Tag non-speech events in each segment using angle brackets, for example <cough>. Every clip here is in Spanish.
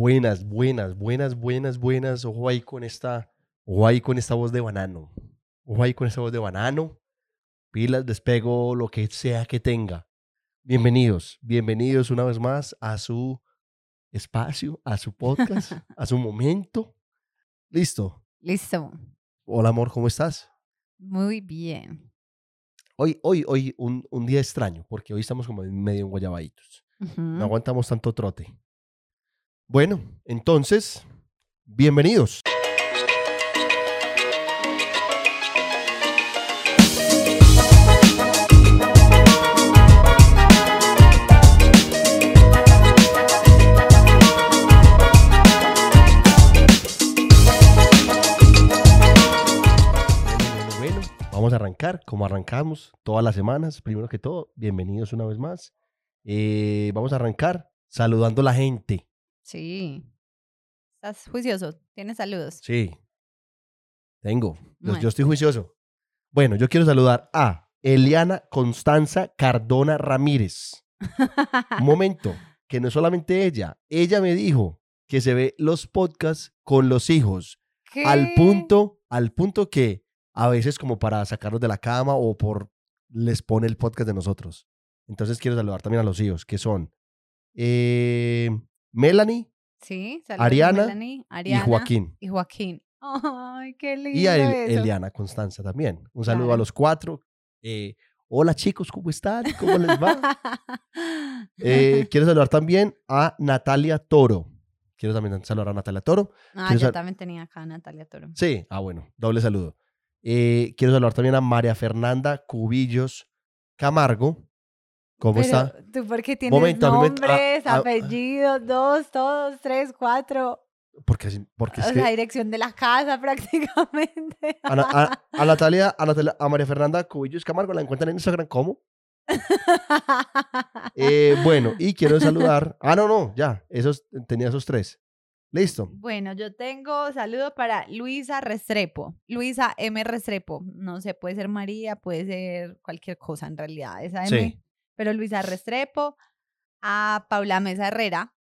Buenas, buenas, buenas, buenas, buenas. Ojo ahí con esta, ojo ahí con esta voz de banano. Ojo ahí con esta voz de banano. Pilas, despego, lo que sea que tenga. Bienvenidos, bienvenidos una vez más a su espacio, a su podcast, <laughs> a su momento. ¿Listo? Listo. Hola, amor, ¿cómo estás? Muy bien. Hoy, hoy, hoy, un, un día extraño, porque hoy estamos como en medio en guayabaditos. No aguantamos tanto trote. Bueno, entonces, bienvenidos. Vamos a arrancar como arrancamos todas las semanas. Primero que todo, bienvenidos una vez más. Eh, vamos a arrancar saludando a la gente. Sí. ¿Estás juicioso? ¿Tienes saludos? Sí, tengo. Yo, Bueno. yo estoy juicioso. Bueno, yo quiero saludar a Eliana Constanza Cardona Ramírez. Un momento, <laughs> que no es solamente ella. Ella me dijo que se ve los podcasts con los hijos. Al punto, al punto que a veces como para sacarlos de la cama o por les pone el podcast de nosotros. Entonces quiero saludar también a los hijos, que son eh, Melanie Sí. Ariana Melanie, Ariana y Joaquín. Y Joaquín. Ay, qué lindo Y a El- eso. Eliana Constanza también. Un saludo a los cuatro. Eh, hola chicos, ¿cómo están? ¿Cómo les va? <laughs> Eh, quiero saludar también a Natalia Toro. Quiero también saludar a Natalia Toro. ah, quiero yo también tenía acá a Natalia Toro. Sí, ah, bueno, doble saludo. Eh, quiero saludar también a María Fernanda Cubillos Camargo. ¿Cómo Pero, está? ¿Tú por qué tienes Momento, a nombres, apellidos, dos, todos, tres, cuatro? Porque, porque O es sea, que dirección de la casa <laughs> prácticamente. a, Na- a- a Natalia, a Natalia- a María Fernanda Cubillos Camargo la encuentran en Instagram ¿cómo? <laughs> Eh, bueno, y quiero saludar. Ah, no, no, ya, esos, tenía esos tres. Listo. Bueno, yo tengo saludo para Luisa Restrepo. Luisa M. Restrepo. No sé, puede ser María, puede ser cualquier cosa en realidad, esa M. Sí. Pero Luisa Restrepo. A Paula Mesa Herrera,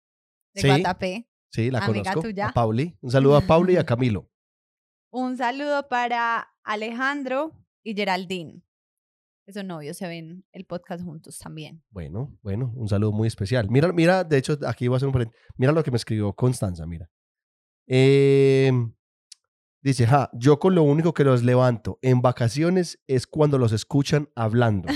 de Sí. Guatapé. Sí, la Amiga conozco. tuya. A Pauli. Un saludo a Pauli y a Camilo. <laughs> Un saludo para Alejandro y Geraldine. Esos novios se ven el podcast juntos también. Bueno, bueno, un saludo muy especial. Mira, mira, de hecho, aquí voy a hacer un. Mira lo que me escribió Constanza, mira. Eh, dice, ja, yo con lo único que los levanto en vacaciones es cuando los escuchan hablando.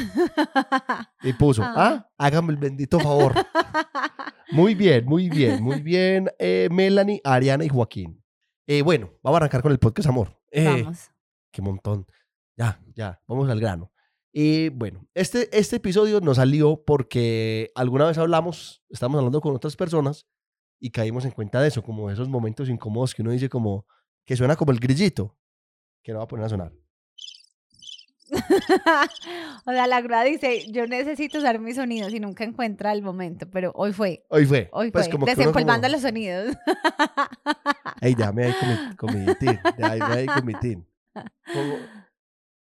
Y puso, <laughs> Ah. ah, hágame el bendito favor. <laughs> Muy bien, muy bien, muy bien, eh, Melanie, Ariana y Joaquín. Eh, bueno, vamos a arrancar con el podcast, amor. Eh, Vamos. Qué montón. Ya, ya, vamos al grano. Y bueno, este, este episodio nos salió porque alguna vez hablamos, estábamos hablando con otras personas y caímos en cuenta de eso, como esos momentos incómodos que uno dice como, que suena como el grillito, que no va a poner a sonar. <laughs> o sea, la grúa dice, yo necesito usar mis sonidos y nunca encuentra el momento, pero hoy fue. Hoy fue. Hoy pues fue. como Desempolvando como, los sonidos. <laughs> Ey, déjame ahí con mi, con mi tin, déjame ahí con mi tin. Como-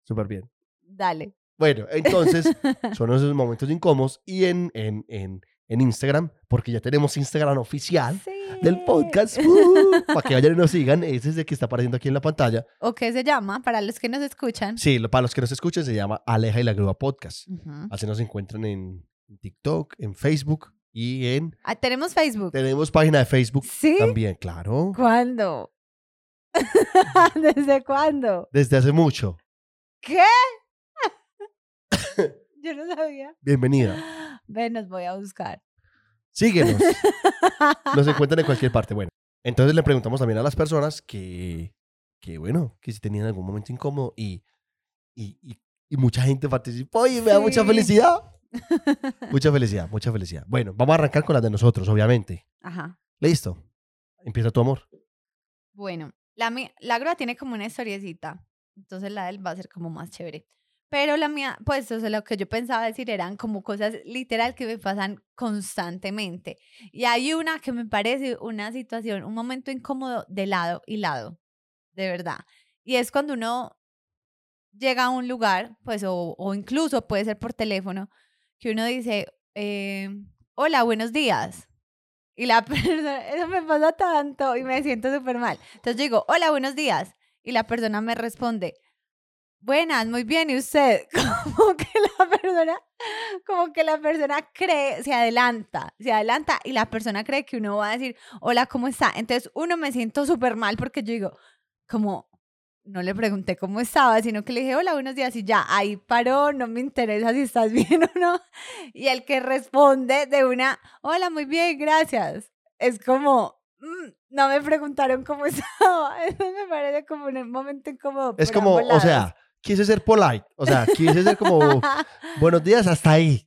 Súper bien. Dale. Bueno, entonces <laughs> son esos momentos incómodos y en, en, en, en Instagram, porque ya tenemos Instagram oficial, del podcast. uh, <laughs> para que vayan y nos sigan. Ese es el que está apareciendo aquí en la pantalla. ¿O qué se llama? Para los que nos escuchan. Sí, para los que nos escuchan se llama Aleja y la Grúa Podcast. Así nos encuentran en TikTok, en Facebook y en... Ah, tenemos Facebook. Tenemos página de Facebook ¿Sí? también, claro. ¿Cuándo? <laughs> ¿Desde cuándo? Desde hace mucho. ¿Qué? Yo no sabía. Bienvenida. Ven, nos voy a buscar. Síguenos. Nos <laughs> encuentran en cualquier parte. Bueno, entonces le preguntamos también a las personas que, que bueno, que si tenían algún momento incómodo y, y, y, y mucha gente participó y me da mucha felicidad. <laughs> Mucha felicidad, mucha felicidad. Bueno, vamos a arrancar con las de nosotros, obviamente. Ajá. Listo. Empieza tu amor. Bueno, la, la grúa tiene como una historiecita. Entonces la de él va a ser como más chévere. Pero la mía, pues, o sea, lo que yo pensaba decir eran como cosas literal que me pasan constantemente. Y hay una que me parece una situación, un momento incómodo de lado y lado, de verdad. Y es cuando uno llega a un lugar, pues, o, o incluso puede ser por teléfono, que uno dice, eh, hola, buenos días. Y la <laughs> persona, eso me pasa tanto y me siento súper mal. Entonces digo, hola, buenos días. Y la persona me responde, buenas, muy bien, ¿y usted? <laughs> Como que la persona, como que la persona cree, se adelanta, se adelanta y la persona cree que uno va a decir, hola, ¿cómo está? Entonces uno me siento súper mal porque yo digo, como, no le pregunté cómo estaba, sino que le dije, hola, buenos días, y ya, ahí paró, no me interesa si estás <laughs> bien o no. Y el que responde de una, hola, muy bien, gracias, es como, mm, no me preguntaron cómo <laughs> estaba. Eso me parece como un momento incómodo. Es como, o sea. Quise ser polite. O sea, quise ser como, <laughs> buenos días, hasta ahí.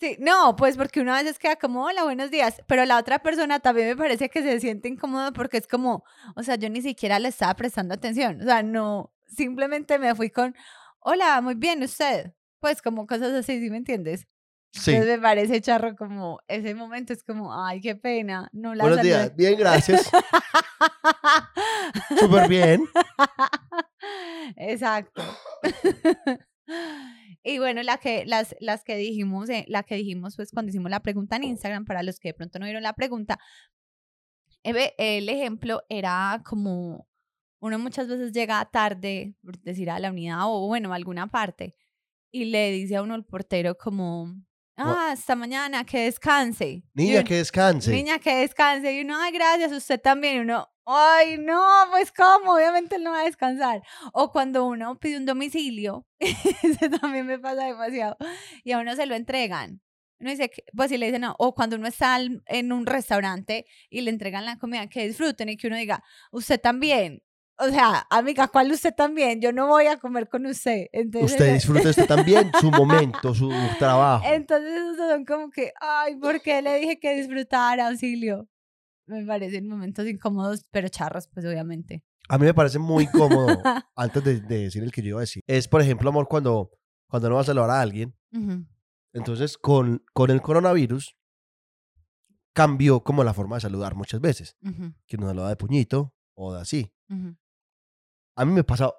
Sí, no, pues porque uno a veces queda como, hola, buenos días, pero la otra persona también me parece que se siente incómoda porque es como, o sea, yo ni siquiera le estaba prestando atención, o sea, no, simplemente me fui con, hola, muy bien, usted, pues como cosas así, ¿sí me entiendes? Sí. Entonces me parece charro como, ese momento es como, ay, qué pena, no la Buenos saludé". días, bien, gracias. <laughs> Súper bien. Exacto. <laughs> y bueno, la que, las, las que dijimos, eh, la que dijimos pues cuando hicimos la pregunta en Instagram, para los que de pronto no vieron la pregunta, eh, el ejemplo era como uno muchas veces llega tarde, por decir a la unidad o bueno, a alguna parte, y le dice a uno el portero como, ah, hasta mañana, que descanse. Niña, uno- que descanse. Niña, que descanse. Y uno, ay, gracias, usted también. Y uno, ay, no, pues cómo, obviamente él no va a descansar. O cuando uno pide un domicilio, <laughs> ese también me pasa demasiado, y a uno se lo entregan. Uno dice, que- pues si le dicen, no, o cuando uno está en un restaurante y le entregan la comida, que disfruten y que uno diga, usted también. O sea, amiga, ¿cuál usted también? Yo no voy a comer con usted. Entonces, Usted disfrute usted también <laughs> su momento, su trabajo. entonces son como que, ay, ¿por qué le dije que disfrutara, auxilio? Me parecen momentos incómodos, pero charros, pues obviamente. A mí me parece muy cómodo, <laughs> antes de, de decir el que yo iba a decir, es, por ejemplo, amor, cuando, cuando uno va a saludar a alguien, entonces con, con el coronavirus cambió como la forma de saludar muchas veces, Ujú, que uno saluda de puñito o de así. ujú. A mí me pasa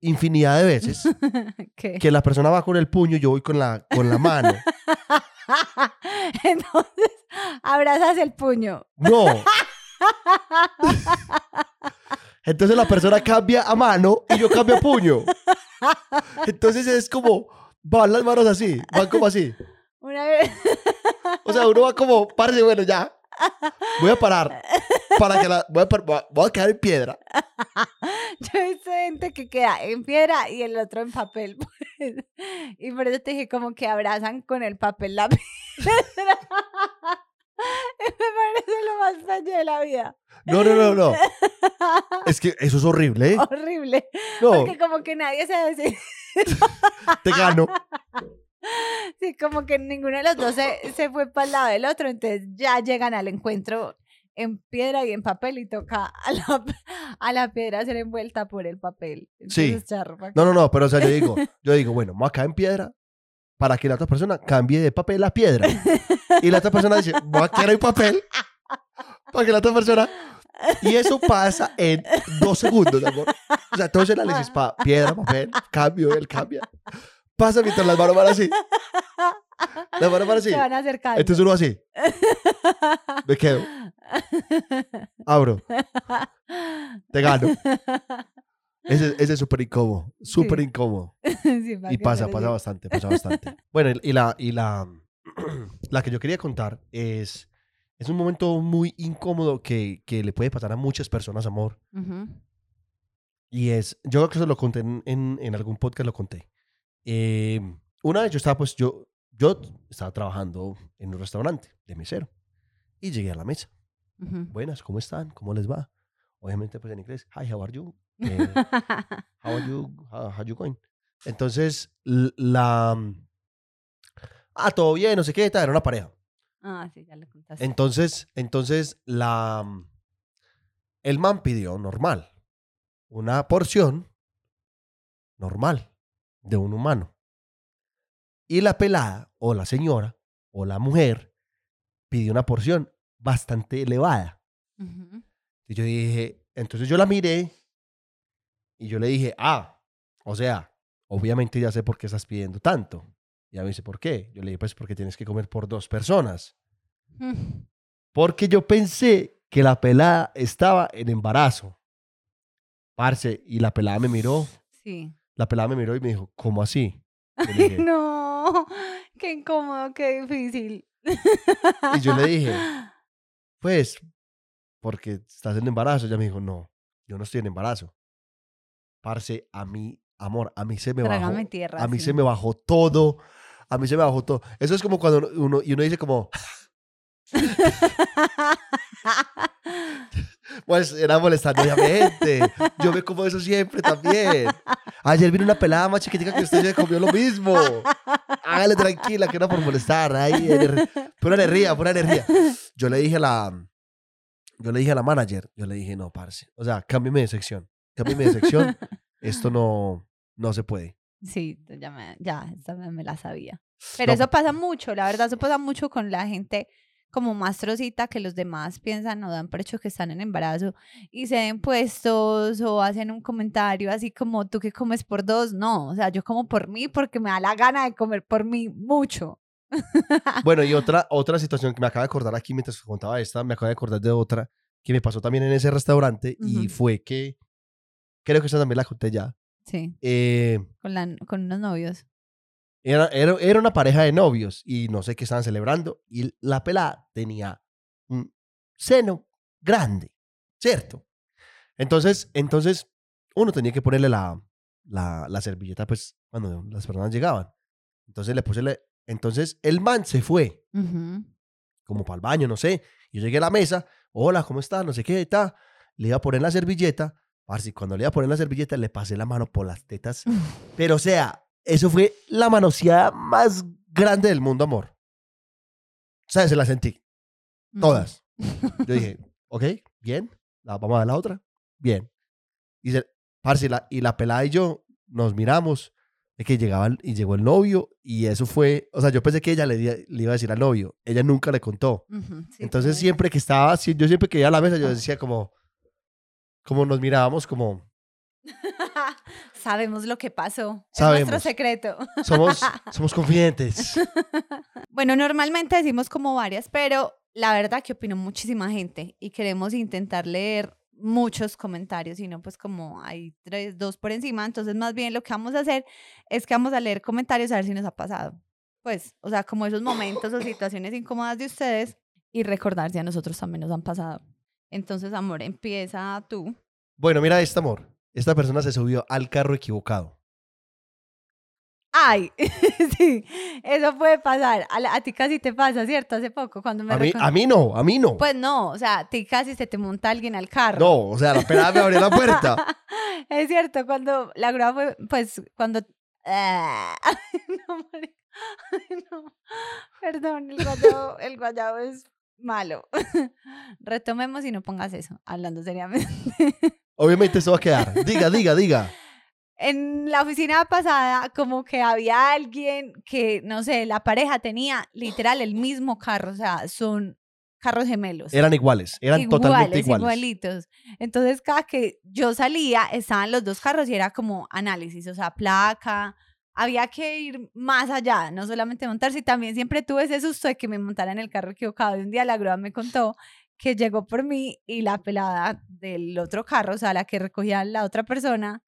infinidad de veces <laughs> ¿Qué? que la persona va con el puño y yo voy con la, con la mano. <laughs> Entonces, abrazas el puño. No. Entonces la persona cambia a mano y yo cambio a puño. Entonces es como, van las manos así, van como así. Una vez, O sea, uno va como, parce, bueno, ya. Voy a parar. Para que la, voy, a, par- voy a- voy a quedar en piedra. <laughs> yo he visto gente que queda en piedra y el otro en papel. pues. <laughs> Y por eso te dije como que abrazan con el papel la <laughs> piedra. Me parece lo más bello de la vida. No, no, no, no. Es que eso es horrible, ¿eh? Horrible. No, Porque como que nadie se decide. te gano. Sí, como que ninguno de los dos se, se fue para el lado del otro, entonces ya llegan al encuentro en piedra y en papel y toca a la, <laughs> a la piedra ser envuelta por el papel. Sí. Entonces, pa' No, no, no, pero o sea, yo digo, <laughs> yo digo, bueno, voy a caer en piedra para que la otra persona cambie de papel a piedra. Y la otra persona dice, voy a quedar en papel para que la otra persona... Y eso pasa en dos segundos, amor. O sea, todo ese análisis para piedra, papel, cambio, él cambia. Pasa mientras las manos van así. <laughs> Las van así. Se van acercando. Entonces uno así. <laughs> Me quedo. Abro. Te gano. Ese, ese es súper incómodo. Súper Sí. incómodo. <laughs> Sí, Y pasa, pasa bastante, pasa bastante. Bueno, y- la, y la, <clears throat> la que yo quería contar es, es un momento muy incómodo que, que le puede pasar a muchas personas, amor. Ujú. Y es, yo creo que eso lo conté en, en, en algún podcast, lo conté. Eh, una vez yo estaba, pues, yo, yo estaba trabajando en un restaurante de mesero. Y llegué a la mesa. Buenas, ¿cómo están? ¿Cómo les va? Obviamente, pues en inglés, hi, how are you? <laughs> Eh, how are you? How, how you going? Entonces, la... Ah, todo bien, no sé qué, era una pareja. ah, sí, ya le contaste. Entonces, entonces, la... El man pidió normal. Una porción normal de un humano. Y la pelada, o la señora, o la mujer, pidió una porción bastante elevada. Y yo dije, entonces yo la miré y yo le dije, ah, o sea, obviamente ya sé por qué estás pidiendo tanto. Y ella me dice, ¿por qué? Yo le dije, pues porque tienes que comer por dos personas. Mm. Porque yo pensé que la pelada estaba en embarazo. Parce, y la pelada me miró. Sí. La pelada me miró y me dijo, ¿cómo así? <laughs> Ay, dije- no, <laughs> qué incómodo, qué difícil. Y yo le dije, <laughs> pues, porque estás en embarazo. Ella me dijo, no, yo no estoy en embarazo. Parce, a mí, amor, a mí se me bajó. Trágame tierra. A mí sí. se me bajó todo. A mí se me bajó todo. Eso es como cuando uno, y uno dice como, pues era molestando obviamente. Yo me como eso siempre también. Ayer vino una pelada más chiquitica que usted se comió lo mismo. Hágale tranquila, que no por molestar. Ahí, pura energía, pura energía. Yo le dije a la, yo le dije a la manager, yo le dije, no, parce. O sea, cámbiame de sección. Cámbiame de sección. Esto no, no se puede. Sí, ya, me, ya, me, me la sabía. Pero No, eso pasa mucho, la verdad, eso pasa mucho con la gente como más trocita que los demás piensan o dan por hecho que están en embarazo y se den puestos o hacen un comentario así como tú que comes por dos. No, o sea, yo como por mí porque me da la gana de comer por mí mucho. Bueno, y <laughs> otra, otra situación que me acaba de acordar aquí mientras contaba esta, me acabo de acordar de otra que me pasó también en ese restaurante y fue que, creo que esa también la conté ya. Sí, Eh, con, la, con unos novios. Era, era, era una pareja de novios y no sé qué estaban celebrando y la pelada tenía un seno grande, ¿cierto? Entonces, entonces uno tenía que ponerle la, la, la servilleta pues cuando las personas llegaban. Entonces le puse, le- entonces el man se fue Ujú. como para el baño, no sé. Yo llegué a la mesa, hola, ¿cómo está? No sé qué, está. Le iba a poner la servilleta. Parce, cuando le iba a poner la servilleta, le pasé la mano por las tetas. <laughs> Pero, o sea, eso fue la manoseada más grande del mundo, amor. O sea, se la sentí. Todas. <laughs> Yo dije, ok, bien. La, vamos a dar la otra. Bien. Y, se, parce, y la, y la pelada y yo nos miramos. De que llegaba el- y llegó el novio. Y eso fue. O sea, yo pensé que ella le, le iba a decir al novio. Ella nunca le contó. Sí, Entonces siempre que estaba yo siempre que iba a la mesa, yo decía como, como nos mirábamos, como, <laughs> Sabemos lo que pasó. Es Sabemos. nuestro secreto. somos, <laughs> somos confidentes. Bueno, normalmente decimos como varias, pero la verdad que opinó muchísima gente y queremos intentar leer muchos comentarios, y no pues como hay tres, dos por encima, entonces más bien lo que vamos a hacer es que vamos a leer comentarios a ver si nos ha pasado. Pues, o sea, como esos momentos o situaciones incómodas de ustedes y recordar si a nosotros también nos han pasado. Entonces, amor, empieza tú. Bueno, mira este amor. Esta persona se subió al carro equivocado. Ay, <laughs> sí, eso puede pasar. A, ti casi te pasa, ¿cierto? Hace poco, cuando me A mí, a mí no, a mí no. Pues no, o sea, a ti casi se te monta alguien al carro. No, o sea, la pelada me abrió la puerta. <laughs> es cierto, cuando la grúa fue, pues, cuando... Ah, <laughs> no, no. Perdón, el guayabo, el guayabo es malo. Retomemos y no pongas eso, hablando seriamente. Obviamente eso va a quedar. <laughs> Diga, diga, diga. En la oficina pasada, como que había alguien que, no sé, la pareja tenía literal el mismo carro, o sea, son carros gemelos. Eran iguales, eran totalmente iguales. igualitos. Entonces, cada que yo salía, estaban los dos carros y era como análisis, o sea, placa. Había que ir más allá, no solamente montarse. Y también siempre tuve ese susto de que me montara en el carro equivocado. Y un día la grúa me contó que llegó por mí y la pelada del otro carro, o sea, la que recogía la otra persona,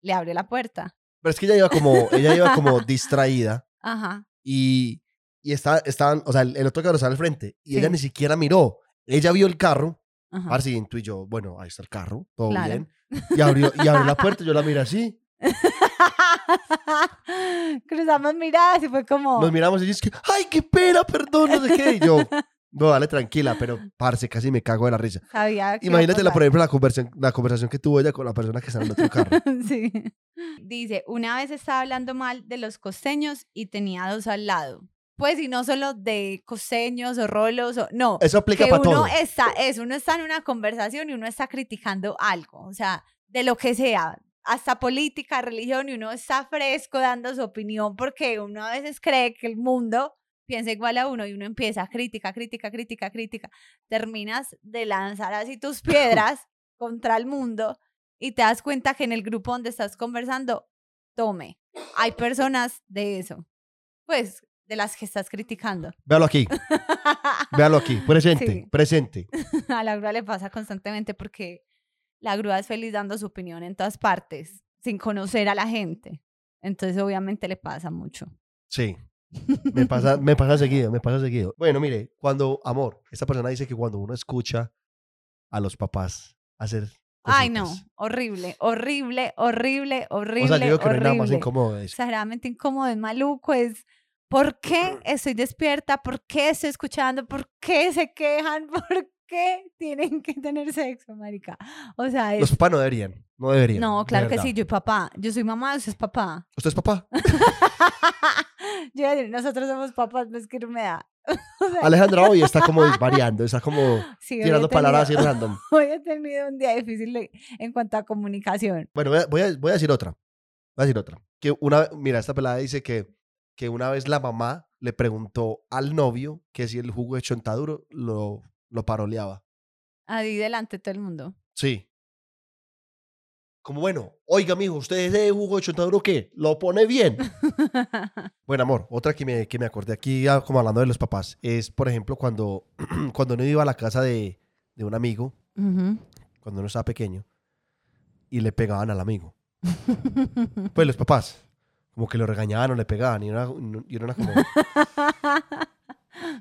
le abrió la puerta. Pero es que ella iba como, ella iba como <laughs> distraída Ajá. y, y estaba, estaban, o sea, el, el otro carro estaba al frente y ella Sí. ni siquiera miró. Ella vio el carro, ajá. y yo, bueno, ahí está el carro, todo Claro. bien. Y abrió, y abrió la puerta, yo la miré así. <laughs> Cruzamos miradas y fue como. Nos miramos y ella es que, ay, qué pena, perdón, no sé qué. Y yo, <laughs> no, dale tranquila, pero parce, casi me cago de la risa. Sabía que Imagínate, la, por ejemplo, la conversación, la conversación que tuvo ella con la persona que está en el otro carro. <laughs> sí. Dice, una vez estaba hablando mal de los costeños y tenía dos al lado. Pues, y no solo de costeños o rolos, o, no. Eso aplica que para uno todo. está, es, uno está en una conversación y uno está criticando algo, o sea, de lo que sea, hasta política, religión, y uno está fresco dando su opinión porque uno a veces cree que el mundo piensa igual a uno y uno empieza crítica, crítica, crítica, crítica, terminas de lanzar así tus <laughs> piedras contra el mundo y te das cuenta que en el grupo donde estás conversando, tome, hay personas de eso. Pues de las que estás criticando. Véalo aquí. Véalo aquí. <laughs> Presente, Sí. presente. <laughs> A la grúa le pasa constantemente porque la grúa es feliz dando su opinión en todas partes, sin conocer a la gente. Entonces, obviamente, le pasa mucho. Sí. Me pasa, me pasa seguido, me pasa seguido. Bueno, mire, cuando, amor, esta persona dice que cuando uno escucha a los papás hacer. Ay, no, cositas, horrible, horrible, horrible, horrible. O sea, yo digo que no hay nada más horrible. incómodo de eso. exageradamente incómodo, es maluco, es ¿por qué <clears throat> estoy despierta? ¿Por qué estoy escuchando? ¿Por qué se quejan? <laughs> ¿Por qué tienen que tener sexo, marica? O sea, es... Los papás no deberían, no deberían. no, de claro que sí, yo papá, yo soy mamá, usted es papá. ¿Usted es papá? <laughs> yo decir, nosotros somos papás, no es que no me da. <laughs> O sea, Alejandra hoy está como <laughs> variando, está como sí, tirando palabras así tenido- random. Hoy he tenido un día difícil en cuanto a comunicación. Bueno, voy a, voy a- voy a decir otra. Voy a decir otra. Que una, mira, esta pelada dice que, que una vez la mamá le preguntó al novio que si el jugo de chontaduro lo, lo paroleaba. Ahí delante de todo el mundo. Sí. Como bueno, oiga, mijo, ¿usted ese jugo de chontaduro qué? ¿Lo pone bien? <laughs> Bueno, amor, otra que me, que me acordé aquí, ya como hablando de los papás, es, por ejemplo, cuando, <clears throat> cuando uno iba a la casa de, de un amigo, cuando uno estaba pequeño, y le pegaban al amigo. <laughs> Pues los papás, como que lo regañaban o le pegaban, y era, y era como, <laughs>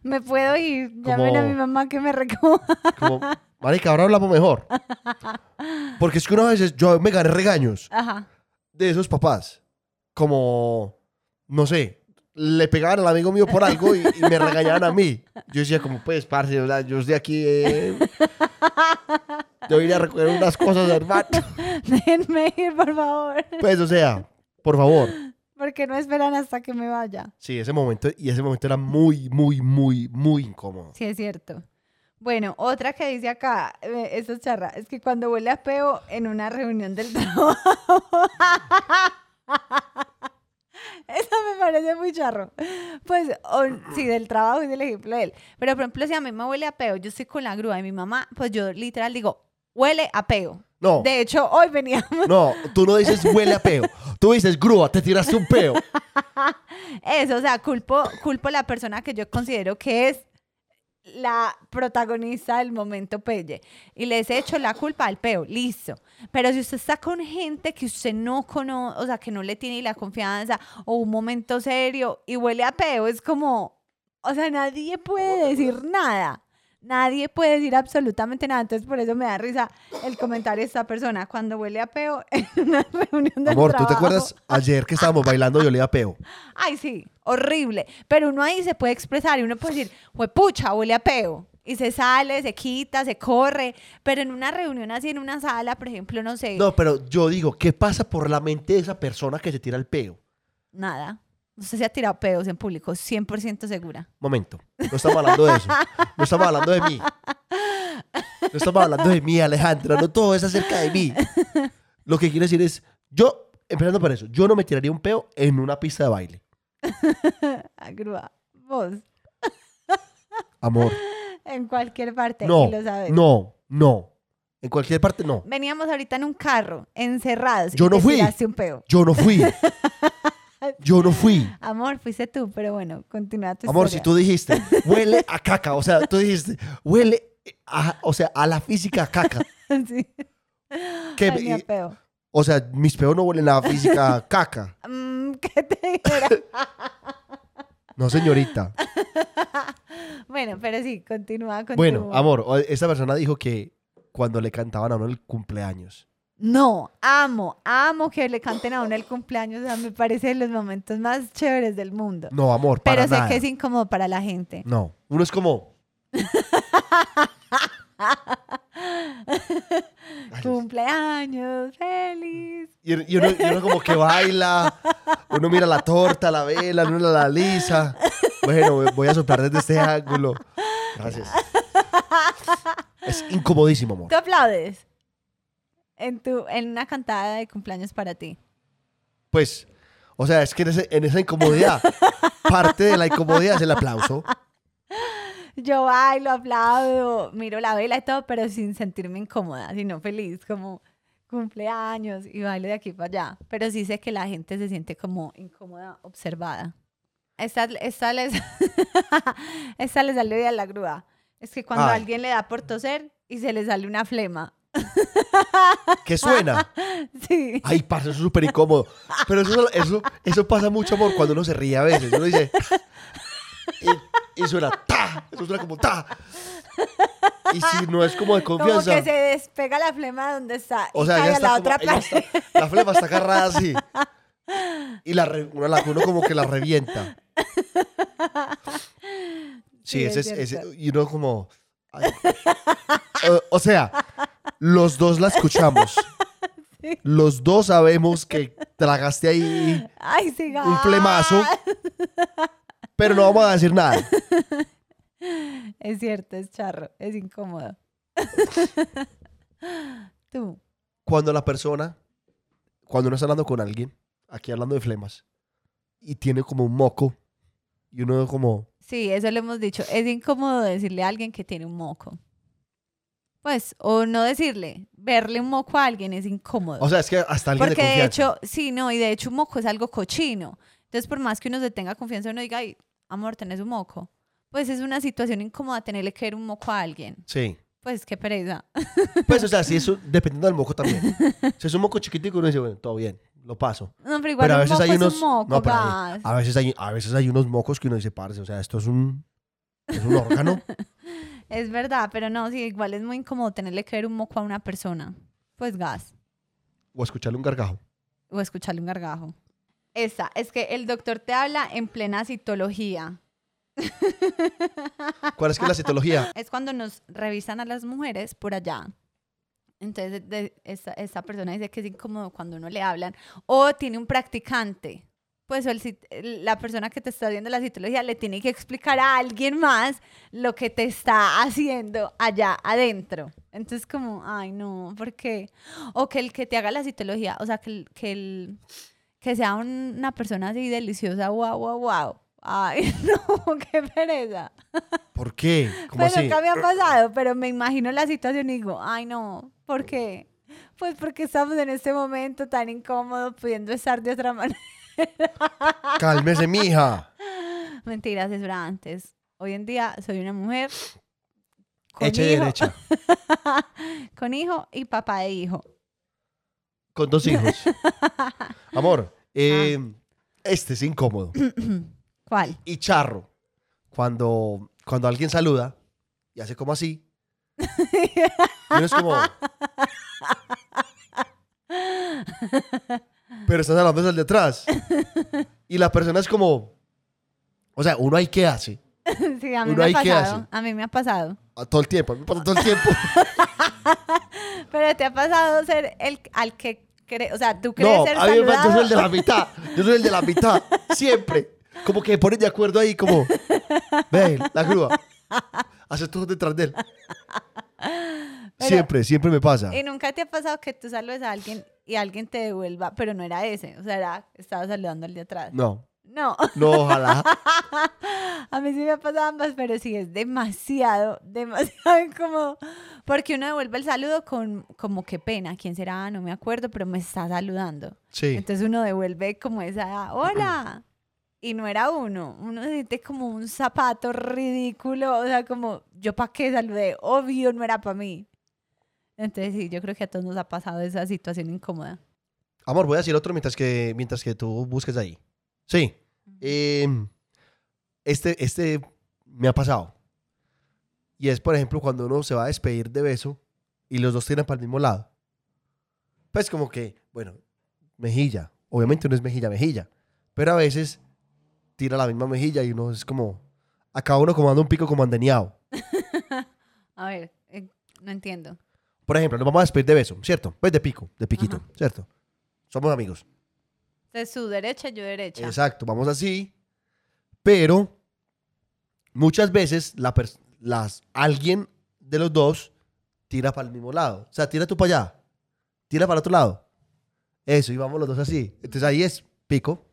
Me puedo ir. Llamen a mi mamá que me recoja. como, marica, ahora hablamos mejor. Porque es que una vez yo me gané regaños Ajá. de esos papás, como, no sé, le pegaban al amigo mío por algo y, y me regañaban a mí. Yo decía como, pues, parce, o sea, yo estoy aquí, eh, yo vine a recoger unas cosas, hermano. <laughs> Déjenme ir, por favor. Pues, o sea, por favor. Porque no esperan hasta que me vaya. Sí, ese momento, y ese momento era muy, muy, muy, muy incómodo. Sí, es cierto. Bueno, otra que dice acá, eh, eso es charra, es que cuando huele a peo en una reunión del <laughs> trabajo. Eso me parece muy charro. Pues, o- sí, del trabajo y del ejemplo de él. Pero, por ejemplo, si a mí me huele a peo, yo estoy con la grúa de mi mamá, pues yo literal digo, huele a peo. No, De hecho, hoy veníamos no, tú no dices huele a peo. Tú dices grúa, te tiraste un peo. <laughs> Eso, o sea, culpo, culpo a la persona que yo considero que es la protagonista del momento pelle. Y les echo la culpa al peo, listo. Pero si usted está con gente que usted no conoce, o sea, que no le tiene ni la confianza, o un momento serio, y huele a peo, es como, o sea, nadie puede decir nada. Nadie puede decir absolutamente nada. Entonces, por eso me da risa el comentario de esta persona. Cuando huele a peo <laughs> en una reunión del Amor, ¿tú te acuerdas ayer que estábamos bailando y olía a peo? Ay, sí, horrible. Pero uno ahí se puede expresar y uno puede decir, pucha, huele a peo. Y se sale, se quita, se corre. Pero en una reunión así, en una sala, por ejemplo, no sé, No, pero yo digo, ¿qué pasa por la mente de esa persona que se tira el peo? nada. Usted se ha tirado peos en público, 100% segura. Momento, no estamos hablando de eso. No estamos hablando de mí. No estamos hablando de mí, Alejandra. No todo es acerca de mí. Lo que quiero decir es, yo, empezando por eso, yo no me tiraría un peo en una pista de baile. <laughs> Ah, Grúa, vos, Amor, en cualquier parte, no, y lo sabes. no, no. En cualquier parte, no. Veníamos ahorita en un carro, encerrados. y Yo no te fui. tiraste un peo. Yo no fui. <laughs> <laughs> Yo no fui. Amor, fuiste tú, pero bueno, continúa tu Amor, si tú dijiste, <laughs> huele a caca, o sea, tú dijiste, huele a, o sea, a la física a caca. <laughs> sí. Que, Olía a y- peo. o sea, mis peos no huelen a la física a caca. Mm, ¿Qué te dijera? No, señorita. Bueno, pero sí, continúa con Bueno, amor, esta persona dijo que cuando le cantaban a uno el cumpleaños. No, amo, amo que le canten a uno el cumpleaños. O sea, me parece de los momentos más chéveres del mundo. No, amor, para Pero sé nada. que es incómodo para la gente. No, uno es como... <laughs> Cumpleaños feliz. Y, y uno, y uno como que baila, uno mira la torta, la vela, uno la lisa. Bueno, voy- voy a soplar desde este ángulo. Gracias. Es incomodísimo, amor. ¿Tú aplaudes? En, tu, en una cantada de cumpleaños para ti. Pues, o sea, es que en, ese- en esa incomodidad, parte de la incomodidad es el aplauso. Yo bailo, aplaudo, miro la vela y todo, pero sin sentirme incómoda, sino feliz, como cumpleaños y bailo de aquí para allá. Pero sí sé que la gente se siente como incómoda, observada. esta, esta, les, <laughs> esta le salió a la grúa. Es que cuando Ay. alguien le da por toser y se le sale una flema. ¿Qué suena? <laughs> Sí. Ay, parce, eso es súper incómodo. Pero eso, eso, eso pasa mucho, amor, cuando uno se ríe a veces. Uno dice... Y, y suena ta. Eso suena como ta. Y si no es como de Como confianza... que se despega la flema donde está. O sea, cae ya a está la como- otra ella parte. está- la flema está agarrada así. Y la, uno, la- uno como que la revienta. Sí, Sí, ese es ese- y uno como... ay. O, o sea, los dos la escuchamos. <laughs> Los dos sabemos que tragaste ahí, Ay, sí, Un flemazo. pero no vamos a decir nada. Es cierto, es charro, es incómodo. Tú. Cuando la persona, cuando uno está hablando con alguien, aquí hablando de flemas, y tiene como un moco, y uno como... Sí, eso lo hemos dicho. Es incómodo decirle a alguien que tiene un moco. Pues, o no decirle, verle un moco a alguien es incómodo. O sea, es que hasta alguien Porque de de hecho, sí, no, y de hecho un moco es algo cochino. Entonces, por más que uno se tenga confianza, uno diga, ay, amor, tenés un moco. Pues es una situación incómoda tenerle que ver un moco a alguien. Sí. Pues qué pereza. <laughs> Pues, o sea, sí, eso dependiendo del moco también. <laughs> Si es un moco chiquitico, uno dice, bueno, todo bien, lo paso. No, pero igual Pero a un veces moco hay es unos... un moco, no, pero hay- a, veces hay, a veces hay unos mocos que uno dice, parce, o sea, esto es un... Es un órgano. <laughs> Es verdad, pero no, sí, igual es muy incómodo tenerle que ver un moco a una persona. Pues gas. o escucharle un gargajo. O escucharle un gargajo. Esa, es que el doctor te habla en plena citología. <laughs> ¿Cuál es que es la citología? Es cuando nos revisan a las mujeres por allá. Entonces, de- de- esta, esta persona dice que es incómodo cuando uno le hablan. O tiene un practicante. Pues el la persona que te está viendo la citología le tiene que explicar a alguien más lo que te está haciendo allá adentro. Entonces, como, ay, no, ¿por qué? O que el que te haga la citología, o sea, que, el, que, el, que sea un- una persona así deliciosa, wow, wow, wow. Ay, <laughs> no, qué pereza. ¿Por qué? <laughs> ¿Cómo Pues así? nunca me ha pasado, pero me imagino la situación y digo, ay no, ¿por qué? Pues porque estamos en este momento tan incómodo pudiendo estar de otra <laughs> manera. Cálmese, mija. Mentiras, eso era antes. Hoy en día soy una mujer con Eche hijo, derecha. <laughs> con hijo y papá de hijo. Con dos hijos. <laughs> Amor, eh, Ah. este es incómodo. <clears throat> ¿Cuál? Y charro. Cuando, cuando alguien saluda y hace como así. <laughs> Y uno es como. Pero estás hablando desde el de atrás. <laughs> Y la persona es como. O sea, uno ahí qué hace. Sí, a mí Uno me ha ahí, ¿qué pasado. hace? A mí me ha pasado. Todo el tiempo. A mí me pasa todo el tiempo. <laughs> Pero te ha pasado ser el al que o sea, tú crees No, ser a mí me pasa- yo soy el de saludado. la mitad. Yo soy el de la mitad. <laughs> Siempre. Como que ponen de acuerdo ahí, como. Ve, la grúa. Haces todo detrás de él. Pero- siempre, siempre me pasa. Y nunca te ha pasado que tú saludes a alguien y alguien te devuelva, pero no era ese, o sea, era, estaba saludando al de atrás. No, No, no, ojalá. <laughs> a mí sí me ha pasado ambas, pero sí es demasiado, demasiado <laughs> incómodo, porque uno devuelve el saludo con como qué pena, ¿quién será? No me acuerdo, pero me está saludando. Sí. Entonces uno devuelve como esa, hola. Y no era uno, uno siente como un zapato ridículo, o sea, como, ¿yo para qué saludé? Obvio, no era para mí. Entonces sí, yo creo que a todos nos ha pasado esa situación incómoda. Amor, voy a decir otro mientras que, mientras que tú busques ahí. Sí. Eh, este, este me ha pasado. Y es, por ejemplo, cuando uno se va a despedir de beso y los dos tiran para el mismo lado. Pues como que, bueno, mejilla. Obviamente no es mejilla, mejilla. Pero a veces tira la misma mejilla y uno es como... Acaba uno como dando un pico como andeneado. <laughs> A ver, eh, no entiendo. Por ejemplo, nos vamos a despedir de beso, ¿cierto? Pues de pico, de piquito, Ajá. ¿cierto? Somos amigos. De su derecha, yo derecha. Exacto, vamos así. Pero muchas veces la pers- las, alguien de los dos tira para el mismo lado. O sea, tira tú para allá, tira para el otro lado. Eso, y vamos los dos así. Entonces ahí es pico.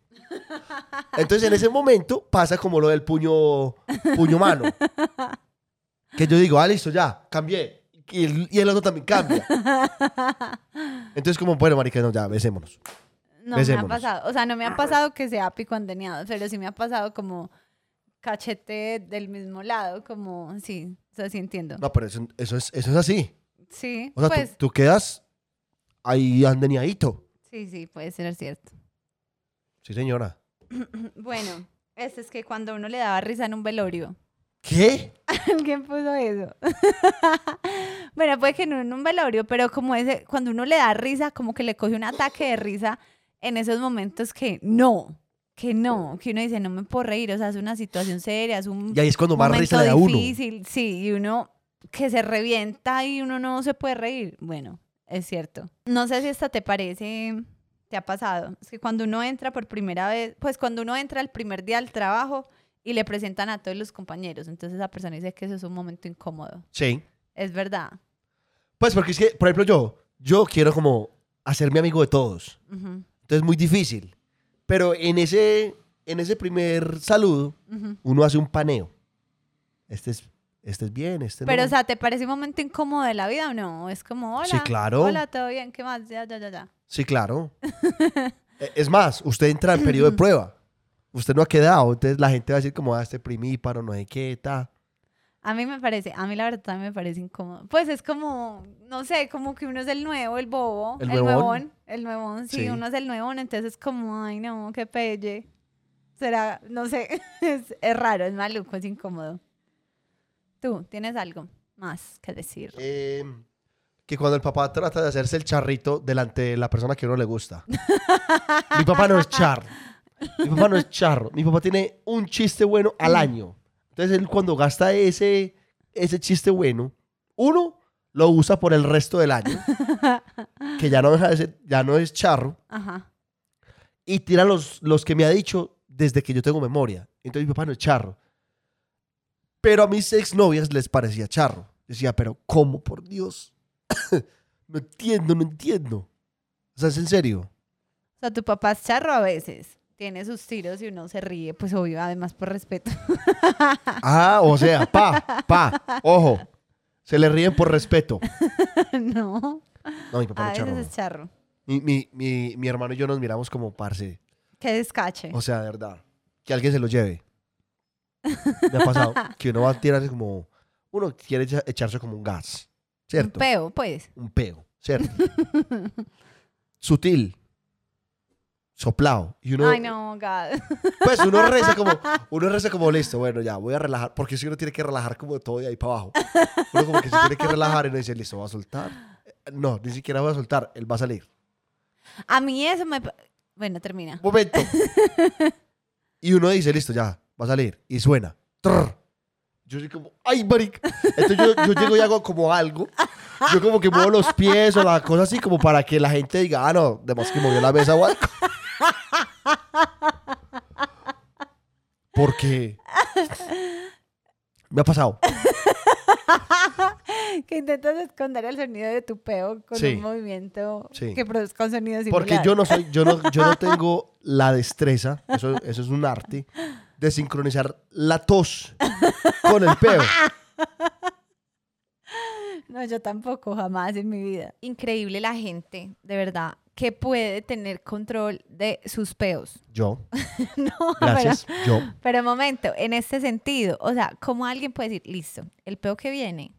Entonces en ese momento pasa como lo del puño, puño mano. Que yo digo, ah, listo, ya, cambié. Y el, y el otro también cambia. <laughs> Entonces como, bueno, marica, no, ya, besémonos. No me ha pasado. O sea, no me ha pasado que sea picuandeneado, pero sí me ha pasado como cachete del mismo lado, como, sí, o sea, sí entiendo. No, pero eso, eso, es, eso es así. Sí, O sea, tú- pues, tú, quedas ahí andeniadito. sí, sí, puede ser cierto. Sí, señora. <clears throat> Bueno, eso es que cuando uno le daba risa en un velorio. ¿Qué? <laughs> ¿Alguien puso eso? <laughs> bueno, puede que no en un velorio, pero como ese, cuando uno le da risa, como que le coge un ataque de risa en esos momentos que no, que no, que uno dice, no me puedo reír, o sea, es una situación seria, es un Y ahí es cuando más risa le da uno. difícil, sí, y uno que se revienta y uno no se puede reír. Bueno, es cierto. No sé si esta te parece, te ha pasado. Es que cuando uno entra por primera vez, pues cuando uno entra el primer día al trabajo y le presentan a todos los compañeros, entonces esa persona dice que eso es un momento incómodo. Sí. Es verdad. Pues porque es que, por ejemplo, yo, yo quiero como hacerme amigo de todos. Entonces es muy difícil. Pero en ese, en ese primer saludo, ujú. uno hace un paneo. Este es, este es bien, este Pero, no. o sea, ¿te parece un momento incómodo de la vida o no? Es como, hola. Sí, claro. Hola, ¿todo bien? ¿Qué más? Ya, ya, ya, ya. Sí, claro. <laughs> Eh, es más, usted entra en periodo de <clears throat> prueba. Usted no ha quedado. Entonces la gente va a decir como, ah, este primíparo, no sé qué, ta. A mí me parece, a mí la verdad también me parece incómodo. Pues es como, no sé, como que uno es el nuevo, el bobo, El el, nuevón. nuevón, el nuevón, sí, Sí. uno es el nuevón, entonces es como, ay no, qué pelle. Será, no sé, <laughs> es, es raro, es maluco, es incómodo. Tú, ¿tienes algo más que decir? Eh, que cuando el papá trata de hacerse el charrito delante de la persona que a uno le gusta. Mi papá no es charro. Mi papá no es charro. Mi papá tiene un chiste bueno al <laughs> año. Entonces él cuando gasta ese, ese chiste bueno, uno lo usa por el resto del año, <laughs> que ya no, deja de ser- ya no es charro, Ajá. y tira los, los que me ha dicho desde que yo tengo memoria. Entonces mi papá no es charro. Pero a mis exnovias les parecía charro. Decía, pero ¿cómo, por Dios? <laughs> no entiendo, no entiendo. O sea, es en serio. O sea, tu papá es charro a veces, tiene sus tiros y uno se ríe, pues obvio, además por respeto. <laughs> Ah, o sea, pa, pa, ojo. Se le ríen por respeto. <laughs> no, No, mi papá a no es veces charro. es charro. Mi, mi, mi, mi hermano y yo nos miramos como parce. Qué descache. O sea, de verdad. Que alguien se lo lleve. Me ha pasado <laughs> que uno va a tirarse como... Uno quiere echa- echarse como un gas. Un ¿Cierto? peo, pues. un peo, ¿cierto? Sutil. Soplado. Y uno, Ay, no, God. <laughs> pues uno reza como, uno reza como listo, bueno, ya, voy a relajar, porque si uno tiene que relajar como de todo de ahí para abajo. Uno como que se tiene que relajar y uno dice, listo, voy a soltar. Eh, No, ni siquiera voy a soltar, él va a salir. A mí eso me... Bueno, termina. Momento. Y uno dice, listo, ya, va a salir. Y suena. Trrr. Yo soy como, ay, marica. Entonces yo, yo llego y hago como algo. Yo como que muevo los pies o la cosa así como para que la gente diga, ah, no, además que movió la mesa o algo. Porque me ha pasado. que intentas esconder el sonido de tu peo con Sí. un movimiento Sí. que produzca un sonido similar. Porque yo no soy, yo no, yo no tengo la destreza, eso, eso es un arte, de sincronizar la tos con el peo. No, yo tampoco, jamás en mi vida. Increíble la gente, de verdad, que puede tener control de sus peos. <laughs> Yo, no, gracias, yo. Pero, pero momento, en este sentido, o sea, ¿cómo alguien puede decir, listo, el peo que viene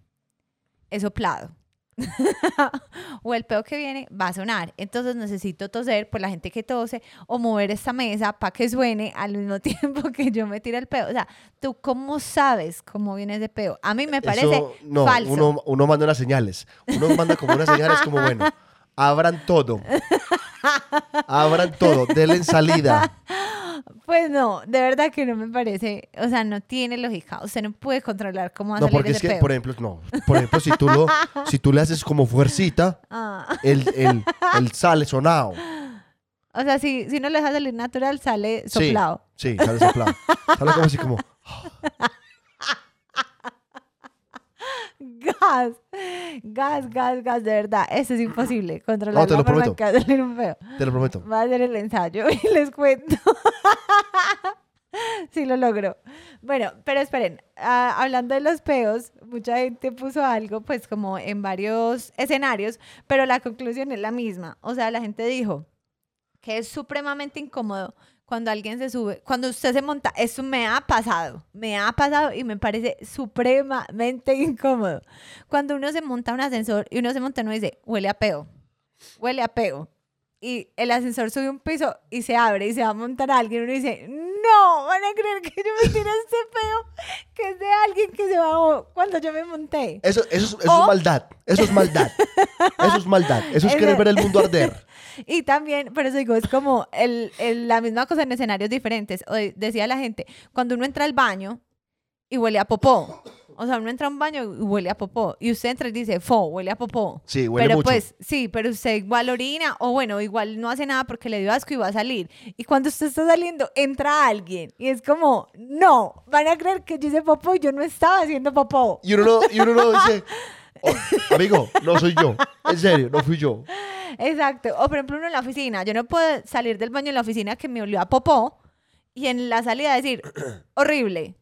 es soplado? <laughs> o el peo que viene va a sonar. Entonces necesito toser por la gente que tose o mover esta mesa para que suene al mismo <laughs> tiempo que yo me tire el peo. O sea, ¿tú cómo sabes cómo viene ese peo? A mí me parece Eso, no, falso. Uno, uno manda unas señales. Uno manda como unas señales como, bueno, abran todo. Abran todo, denle salida. <laughs> Pues no, de verdad que no me parece, o sea, no tiene lógica. Usted no puede controlar cómo va a No, salir porque es que, por ejemplo, no. Por ejemplo, si tú, lo, si tú le haces como fuercita, Ah, él, él, él sale sonado. o sea, si, si no lo deja salir natural, sale Sí. soplado. Sí, sale soplado. Sale como así como... <laughs> Gas, gas, gas, gas, de verdad. Eso es imposible. Controlar No, te la lo forma prometo. que un feo. Te lo prometo. Va a hacer el ensayo y <laughs> les cuento. <laughs> sí lo logro. Bueno, pero esperen, ah, hablando de los peos, mucha gente puso algo, pues como en varios escenarios, pero la conclusión es la misma. O sea, la gente dijo, que es supremamente incómodo cuando alguien se sube, cuando usted se monta, eso me ha pasado, me ha pasado y me parece supremamente <laughs> incómodo. Cuando uno se monta un ascensor y uno se monta, uno dice, huele a peo, huele a peo. Y el ascensor sube un piso y se abre y se va a montar a alguien. Uno dice, no, van a creer que yo me tiré este peo, que es de alguien que se bajó cuando yo me monté. Eso, eso, es- eso O- es maldad. Eso es maldad. Eso es maldad. Eso es <laughs> querer ver el mundo arder. <laughs> Y también, por eso digo, es como el, el- la misma cosa en escenarios diferentes. O decía la gente, cuando uno entra al baño y huele a popó. O sea, uno entra a un baño y huele a popó. Y usted entra y dice, fo, huele a popó. Sí, huele pero mucho. pues, sí, pero usted igual orina o bueno, igual no hace nada porque le dio asco y va a salir. Y cuando usted está saliendo, entra alguien y es como, no, van a creer que yo hice popó y yo no estaba haciendo popó. Y uno no, y uno no dice, <laughs> "Oh, amigo, no soy yo. En serio, no fui yo. Exacto. O por ejemplo, uno en la oficina. Yo no puedo salir del baño en la oficina que me olió a popó y en la salida decir, <clears throat> horrible.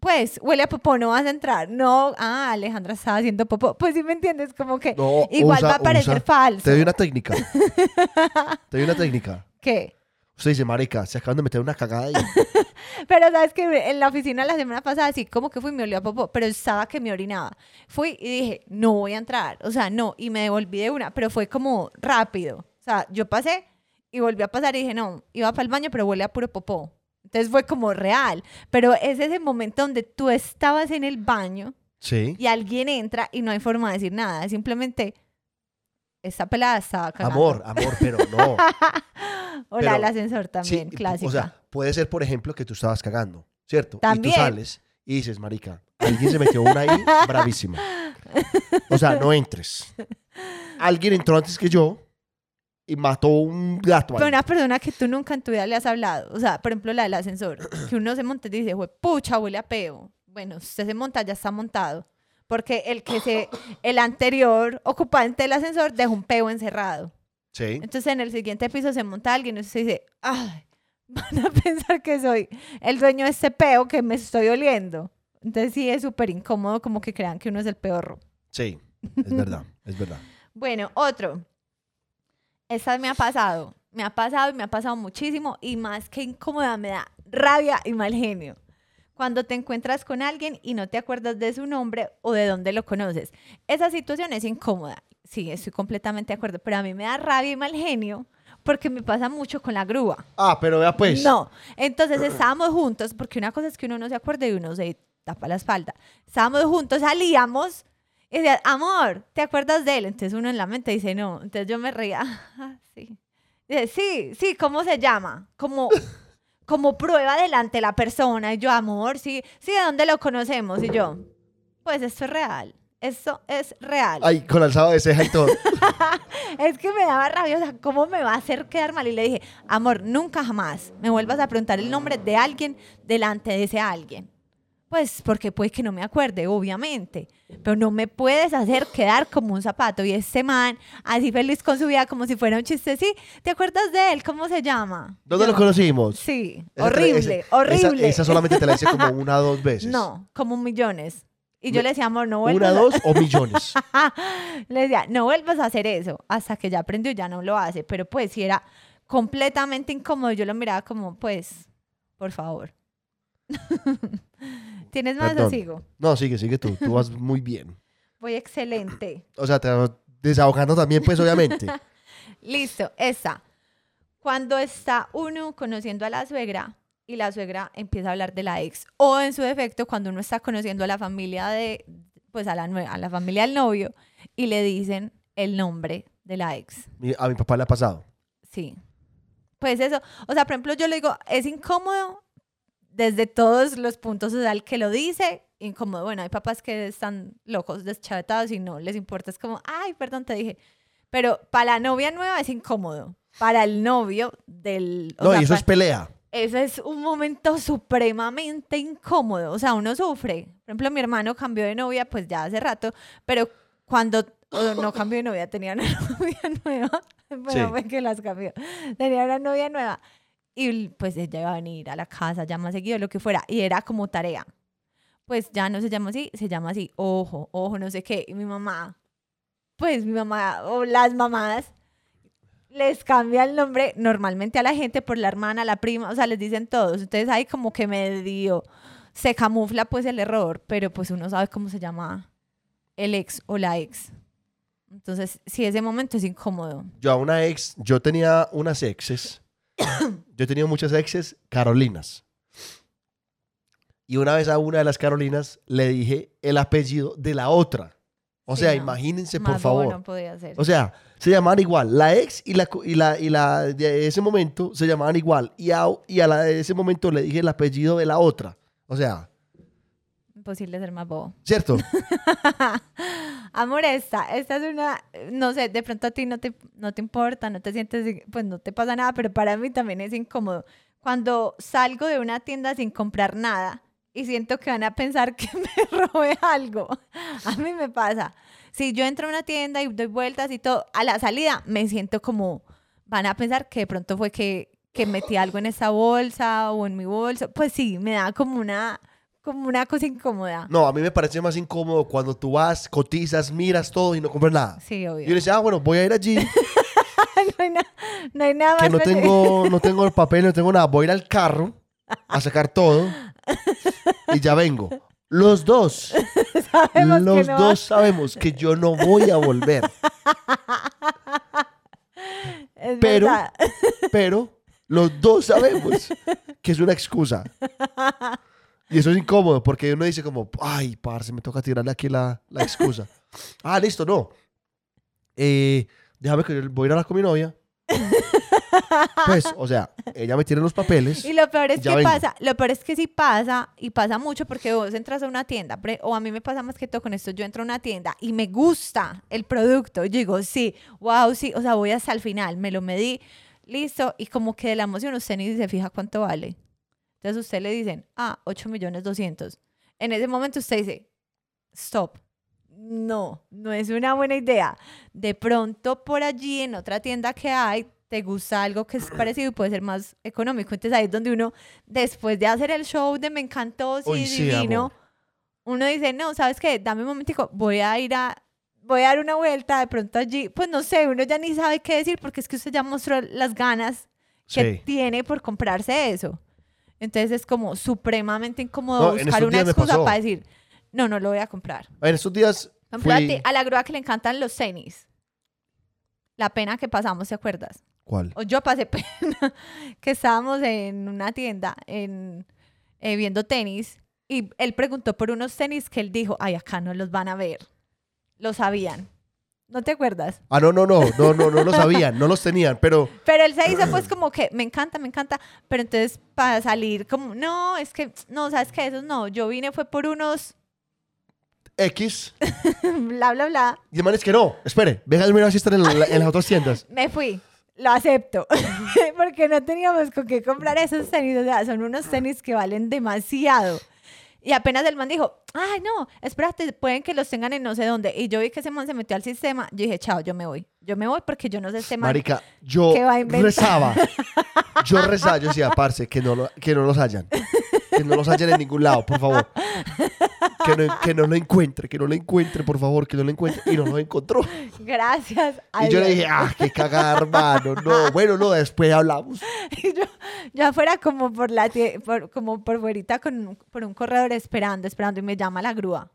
Pues, huele a popó, no vas a entrar. No, ah, Alejandra estaba haciendo popó. Pues sí me entiendes, como que No, igual usa- va a parecer usa. falso. Te doy una técnica. <laughs> Te doy una técnica. ¿Qué? Usted dice, marica, se acaban de meter una cagada ahí. <laughs> Pero sabes que en la oficina la semana pasada sí, como que fui, me olió a popó, pero estaba que me orinaba. Fui y dije, no voy a entrar. O sea, no, y me devolví de una, pero fue como rápido. O sea, yo pasé y volví a pasar y dije, no, iba para el baño, pero huele a puro popó. Entonces fue como real. Pero es ese momento donde tú estabas en el baño Sí. y alguien entra y no hay forma de decir nada. Simplemente, esta pelada estaba cagando. Amor, amor, pero no. <laughs> O la pero- del ascensor Sí, también, pu- clásica. O sea, puede ser, por ejemplo, que tú estabas cagando, ¿cierto? También. Y tú sales y dices, marica, alguien se metió una ahí <laughs> bravísima. O sea, no entres. Alguien entró antes que yo y mató un gato Pero ahí. una persona que tú nunca en tu vida le has hablado. O sea, por ejemplo, la del ascensor. Que uno se monta y dice, "Jue pucha, huele a peo. Bueno, usted se monta, ya está montado. Porque el que se, el anterior ocupante del ascensor dejó un peo encerrado. Sí. Entonces en el siguiente piso se monta alguien y usted dice, ay, <laughs> van a pensar que soy el dueño de este peo que me estoy oliendo. Entonces sí es súper incómodo como que crean que uno es el peorro. Sí. Es verdad, <laughs> es verdad. Bueno, otro. Esta me ha pasado. Me ha pasado y me ha pasado muchísimo. Y más que incómoda, me da rabia y mal genio. Cuando te encuentras con alguien y no te acuerdas de su nombre o de dónde lo conoces. Esa situación es incómoda. Sí, estoy completamente de acuerdo. Pero a mí me da rabia y mal genio porque me pasa mucho con la grúa. Ah, pero vea pues. No, entonces estábamos juntos, porque una cosa es que uno no se acuerda y uno se tapa la espalda. Estábamos juntos, salíamos y decía, amor, ¿te acuerdas de él? Entonces uno en la mente dice, no. Entonces yo me reía, <laughs> "Ah, sí. Dice, sí, sí, ¿cómo se llama? Como, como prueba delante de la persona. Y yo, amor, sí, sí, ¿de dónde lo conocemos? Y yo, pues esto es real. Esto es real. Ay, con alzado de ceja y todo. <laughs> Es que me daba rabia, o sea, ¿cómo me va a hacer quedar mal? Y le dije, amor, nunca jamás me vuelvas a preguntar el nombre de alguien delante de ese alguien. Pues porque puede que no me acuerde, obviamente, pero no me puedes hacer quedar como un zapato. Y este man, así feliz con su vida, como si fuera un chiste, sí, ¿te acuerdas de él? ¿Cómo se llama? ¿Dónde lo conocimos? Sí, Esa horrible, esa- horrible. Esa, esa solamente te la hice como una o dos <laughs> veces. No, como millones. Y yo le decía, amor, no Una, vuelvas a- dos o millones. <laughs> le decía, no vuelvas a hacer eso. Hasta que ya aprendió, ya no lo hace. Pero pues si era completamente incómodo, yo lo miraba como, pues, por favor. <laughs> ¿Tienes más o Perdón. sigo? No, sigue, sigue tú. Tú vas muy bien. <laughs> Voy excelente. O sea, te vas desahogando también, pues, obviamente. <laughs> Listo, esa. Cuando está uno conociendo a la suegra y la suegra empieza a hablar de la ex, o en su defecto, cuando uno está conociendo a la familia de, pues a la, a la familia del novio y le dicen el nombre de la ex. A mi papá le ha pasado. Sí. Pues eso, o sea, por ejemplo, yo le digo, es incómodo desde todos los puntos, el que lo dice, incómodo. Bueno, hay papás que están locos, deschavetados y no les importa, es como, ay, perdón, te dije. Pero para la novia nueva es incómodo. Para el novio del... o No, sea, y eso es pelea. eso es un momento supremamente incómodo. O sea, uno sufre. Por ejemplo, mi hermano cambió de novia, pues ya hace rato, pero cuando o no cambió de novia, tenía una <laughs> novia nueva. Bueno, Sí. fue que las cambió. Tenía una novia nueva. Y pues ella iba a venir a la casa ya más seguido, lo que fuera. Y era como tarea. Pues ya no se llama así, se llama así. Ojo, ojo, no sé qué. Y mi mamá, pues mi mamá, o las mamás, les cambia el nombre normalmente a la gente por la hermana, la prima, o sea, les dicen todos. Entonces ahí como que medio se camufla pues el error, pero pues uno sabe cómo se llama el ex o la ex. Entonces, sí, ese momento es incómodo. Yo a una ex, yo tenía unas exes. <coughs> yo tenía muchas exes carolinas. Y una vez a una de las carolinas le dije el apellido de la otra. O Sí, sea, no. imagínense, por Más favor. no podía ser. O sea, se llamaban igual. La ex y la, y la, y la de ese momento se llamaban igual. Y a, y a la de ese momento le dije el apellido de la otra. O sea, Imposible ser más bobo. ¿cierto? <laughs> Amor, esta, esta es una, no sé, de pronto a ti no te, no te importa, no te sientes, pues no te pasa nada, pero para mí también es incómodo. Cuando salgo de una tienda sin comprar nada y siento que van a pensar que <laughs> me robé algo. A mí me pasa. Si yo entro a una tienda y doy vueltas y todo, a la salida me siento como, van a pensar que de pronto fue que, que metí algo en esa bolsa o en mi bolsa. Pues sí, me da como una, como una cosa incómoda. No, a mí me parece más incómodo cuando tú vas, cotizas, miras todo y no compras nada. Sí, obvio. Y yo le decía, ah, bueno, voy a ir allí, <laughs> no, hay na- no hay nada que más no tengo, no tengo el papel, no tengo nada. Voy a ir al carro a sacar todo y ya vengo. Los dos, <laughs> Sabemos que los no dos sabemos que yo no voy a volver. <laughs> Es pero- verdad. Pero los dos sabemos que es una excusa. Y eso es incómodo porque uno dice como, ay, parce, me toca tirarle aquí la, la excusa. <laughs> ah, listo, no. Eh, déjame que yo voy a ir a hablar con mi novia. Pues, o sea, ella me tiene los papeles. Y lo peor es que vengo. pasa, lo peor es que sí pasa, y pasa mucho porque vos entras a una tienda, o a mí me pasa más que todo con esto, yo entro a una tienda y me gusta el producto, yo digo, sí, wow, sí, o sea, voy hasta el final, me lo medí, listo, y como que de la emoción usted ni se fija cuánto vale. Entonces usted le dicen, ah, 8 millones 200. En ese momento usted dice, stop. No, no es una buena idea. De pronto por allí en otra tienda que hay, te gusta algo que es <clears throat> parecido y puede ser más económico. Entonces ahí es donde uno, después de hacer el show de me encantó, sí, Uy, sí, divino, amor. uno dice, no, ¿sabes qué? Dame un momentico, voy a ir a, voy a dar una vuelta de pronto allí. Pues no sé, uno ya ni sabe qué decir porque es que usted ya mostró las ganas que Sí. tiene por comprarse eso. Entonces es como supremamente incómodo No, buscar una excusa para decir, no, no lo voy a comprar. En estos días fui... a la grúa que le encantan los tenis. La pena que pasamos, ¿te acuerdas? ¿Cuál? O yo pasé <laughs> pena que estábamos en una tienda en, eh, viendo tenis y él preguntó por unos tenis que él dijo, ay, acá no los van a ver. Lo sabían. ¿No te acuerdas? Ah, no, no, no, no, no, no lo sabían, no los tenían, pero Pero él se hizo pues como que me encanta, me encanta. Pero entonces para salir como, no, es que, no, sabes que esos no. Yo vine fue por unos, X. <laughs> bla, bla, bla. Y el man es que no, espere, venga, mira si están en, la- en las otras tiendas. <laughs> Me fui. Lo acepto. <laughs> Porque no teníamos con qué comprar esos tenis. O sea, son unos tenis que valen demasiado. Y apenas el man dijo, ay, no, espérate, pueden que los tengan en no sé dónde. Y yo vi que ese man se metió al sistema. Yo dije, chao, yo me voy. Yo me voy porque yo no sé este man. Marica, yo ¿Qué va a rezaba. Yo <laughs> rezaba, yo decía, parce, que no, lo- que no los hayan. Que no los hayan en ningún lado, por favor. Que no, que no lo encuentre, que no lo encuentre, por favor, que no lo encuentre. Y no lo encontró. Gracias. a Y yo le dije, ah, qué cagada, hermano. No, bueno, no, después hablamos. <laughs> Y yo, yo afuera como por la por, como por fuerita con por un corredor esperando, esperando y me llama la grúa.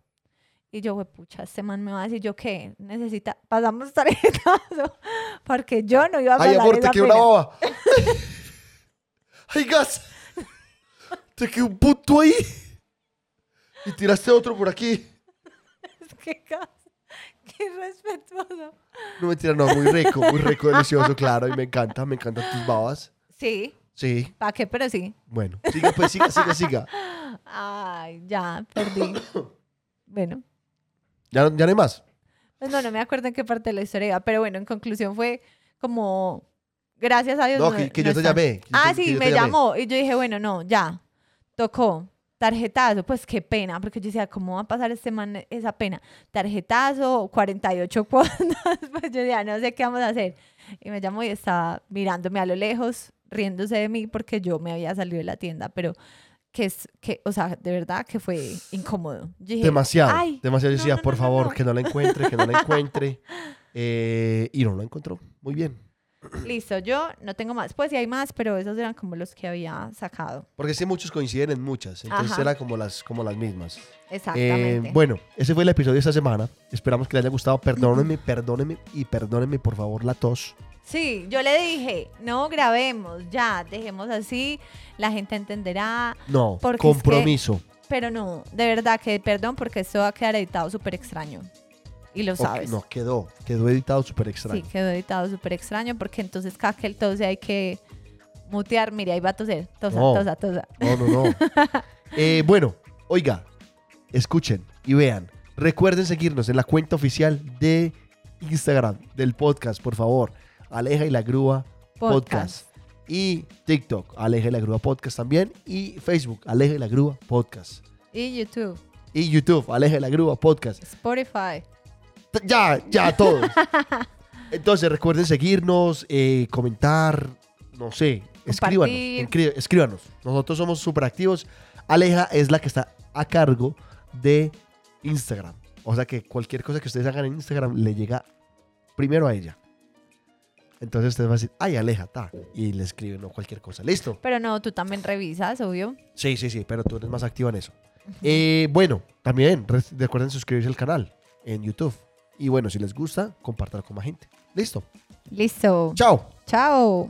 Y yo, "Jue pucha, este man me va a decir, ¿yo qué? Necesita, pasamos tarjetazo, <laughs> porque yo no iba a Ay, pasar amor, te esa quedó una baba. <laughs> Ay, gas. Te quedó un punto ahí. Y tiraste otro por aquí. Qué cosa, qué respetuoso. No mentira, no, muy rico, muy rico, delicioso, claro. Y me encanta, me encantan tus babas. Sí, Sí, ¿para qué? Pero sí. bueno. Siga, pues, siga, siga, siga. Ay, ya, perdí. <coughs> bueno, Ya, ya no hay más. pues no, no me acuerdo en qué parte de la historia iba, pero bueno, en conclusión fue como, gracias a Dios. No, que, que yo te llamé. que yo Ah, que sí, yo me llamó y yo dije, bueno, no, ya, tocó. Tarjetazo, pues qué pena, porque yo decía, ¿cómo va a pasar este man esa pena? Tarjetazo, 48 <laughs> cuotas, pues yo decía, no sé qué vamos a hacer. Y me llamó y estaba mirándome a lo lejos, riéndose de mí porque yo me había salido de la tienda, pero que es, que, o sea, de verdad que fue incómodo. Yo dije, Demasiado. "Ay, demasiado. Yo decía, no, por no, favor, no". que no la encuentre, que no la <laughs> encuentre. Eh, y no la encontró. Muy bien. Listo, yo no tengo más. Pues sí hay más, pero esos eran como los que había sacado. Porque sí, muchos coinciden en muchas. Entonces Ajá. eran como las, como las mismas. Eh, Exactamente. bueno, ese fue el episodio de esta semana. Esperamos que les haya gustado. Perdónenme, perdónenme y perdónenme, por favor, la tos. Sí, yo le dije, no grabemos, ya, dejemos así, la gente entenderá. No, Porque es que- compromiso. Pero no, de verdad que perdón porque esto va a quedar editado súper extraño. Y lo sabes. no, quedó. Quedó editado súper Sí, extraño. quedó editado súper extraño porque entonces cada que él tose hay que mutear. Mire, ahí va a toser. Tosa, No. tosa, tosa. No, no, no. <laughs> Eh, bueno, oiga, escuchen y vean. Recuerden seguirnos en la cuenta oficial de Instagram del podcast, por favor. Aleja y la Grúa Podcast. Y TikTok, Aleja y la Grúa Podcast también. Y Facebook, Aleja y la Grúa Podcast. Y YouTube, Y YouTube, Aleja y la Grúa Podcast. Spotify. Ya, ya, todos. <laughs> Entonces recuerden seguirnos, eh, comentar, no sé, escríbanos, escríbanos. Nosotros somos súper activos. Aleja es la que está a cargo de Instagram. O sea que cualquier cosa que ustedes hagan en Instagram le llega primero a ella. Entonces ustedes van a decir, ay, Aleja, ta. Y le escriben o cualquier cosa. ¿Listo? Pero no, tú también revisas, obvio. Sí, sí, sí, pero tú eres más activa en eso. Eh, bueno, también re- recuerden suscribirse al canal en YouTube. Y bueno, si les gusta, compartan con más gente. Listo. Listo. Chao. Chao.